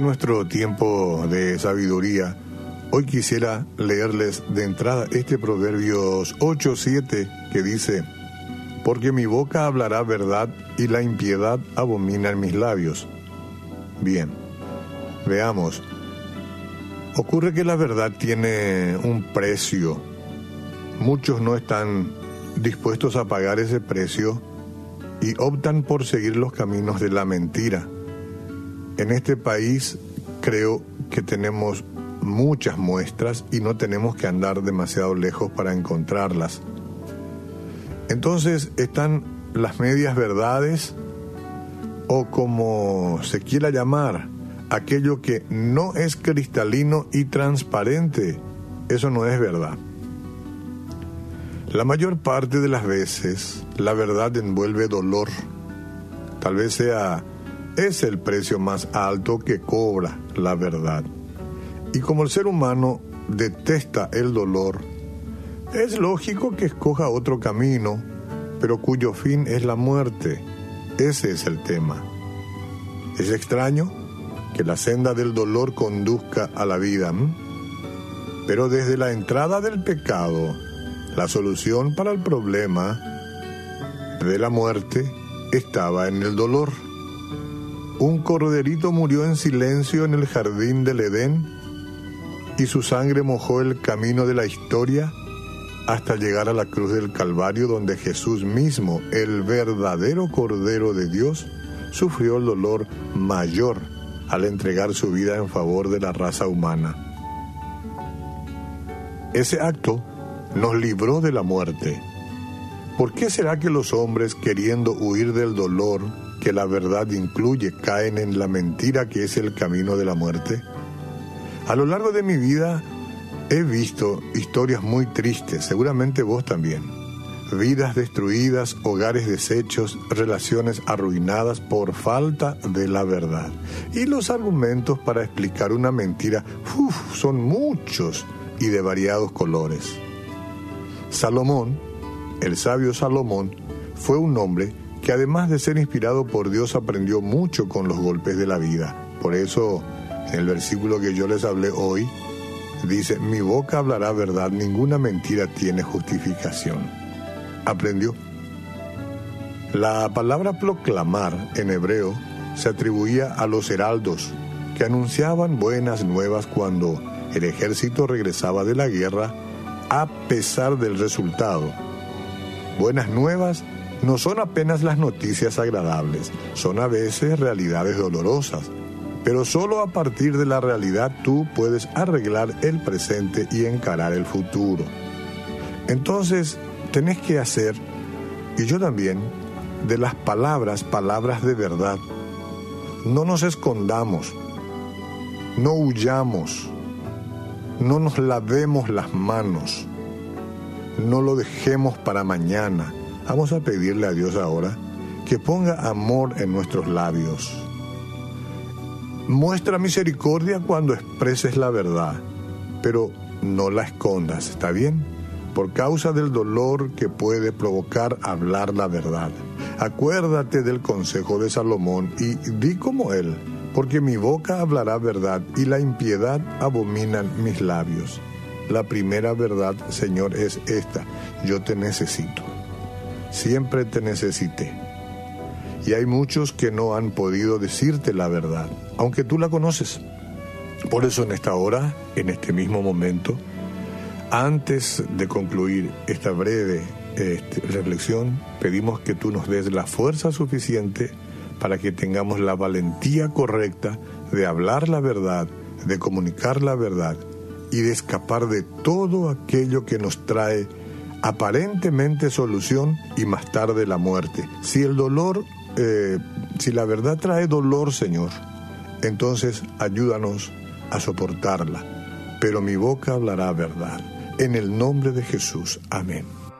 Nuestro tiempo de sabiduría, hoy quisiera leerles de entrada este Proverbios 8.7 que dice, Porque mi boca hablará verdad y la impiedad abomina en mis labios. Bien, veamos. Ocurre que la verdad tiene un precio. Muchos no están dispuestos a pagar ese precio y optan por seguir los caminos de la mentira. En este país creo que tenemos muchas muestras y no tenemos que andar demasiado lejos para encontrarlas. Entonces están las medias verdades o como se quiera llamar, aquello que no es cristalino y transparente. Eso no es verdad. La mayor parte de las veces la verdad envuelve dolor. Tal vez sea es el precio más alto que cobra la verdad. Y como el ser humano detesta el dolor, es lógico que escoja otro camino, pero cuyo fin es la muerte. Ese es el tema. Es extraño que la senda del dolor conduzca a la vida, pero desde la entrada del pecado, la solución para el problema de la muerte estaba en el dolor. Un corderito murió en silencio en el jardín del Edén y su sangre mojó el camino de la historia hasta llegar a la cruz del Calvario donde Jesús mismo, el verdadero Cordero de Dios, sufrió el dolor mayor al entregar su vida en favor de la raza humana. Ese acto nos libró de la muerte. ¿Por qué será que los hombres, queriendo huir del dolor, que la verdad incluye caen en la mentira que es el camino de la muerte? A lo largo de mi vida he visto historias muy tristes, seguramente vos también. Vidas destruidas, hogares deshechos, relaciones arruinadas por falta de la verdad. Y los argumentos para explicar una mentira son muchos y de variados colores. Salomón, el sabio Salomón, fue un hombre que además de ser inspirado por Dios aprendió mucho con los golpes de la vida. Por eso, en el versículo que yo les hablé hoy, dice, mi boca hablará verdad, ninguna mentira tiene justificación. Aprendió. La palabra proclamar en hebreo se atribuía a los heraldos, que anunciaban buenas nuevas cuando el ejército regresaba de la guerra a pesar del resultado. Buenas nuevas no son apenas las noticias agradables, son a veces realidades dolorosas, pero solo a partir de la realidad tú puedes arreglar el presente y encarar el futuro. Entonces, tenés que hacer, y yo también, de las palabras, palabras de verdad. No nos escondamos, no huyamos, no nos lavemos las manos, no lo dejemos para mañana Vamos a pedirle a Dios ahora que ponga amor en nuestros labios. Muestra misericordia cuando expreses la verdad, pero no la escondas, ¿está bien? Por causa del dolor que puede provocar hablar la verdad. Acuérdate del consejo de Salomón y di como él, porque mi boca hablará verdad y la impiedad abominan mis labios. La primera verdad, Señor, es esta, yo te necesito siempre te necesité. Y hay muchos que no han podido decirte la verdad, aunque tú la conoces. Por eso en esta hora, en este mismo momento, antes de concluir esta breve este, reflexión, pedimos que tú nos des la fuerza suficiente para que tengamos la valentía correcta de hablar la verdad, de comunicar la verdad y de escapar de todo aquello que nos trae aparentemente solución y más tarde la muerte. Si el dolor, eh, si la verdad trae dolor, Señor, entonces ayúdanos a soportarla. Pero mi boca hablará verdad. En el nombre de Jesús. Amén.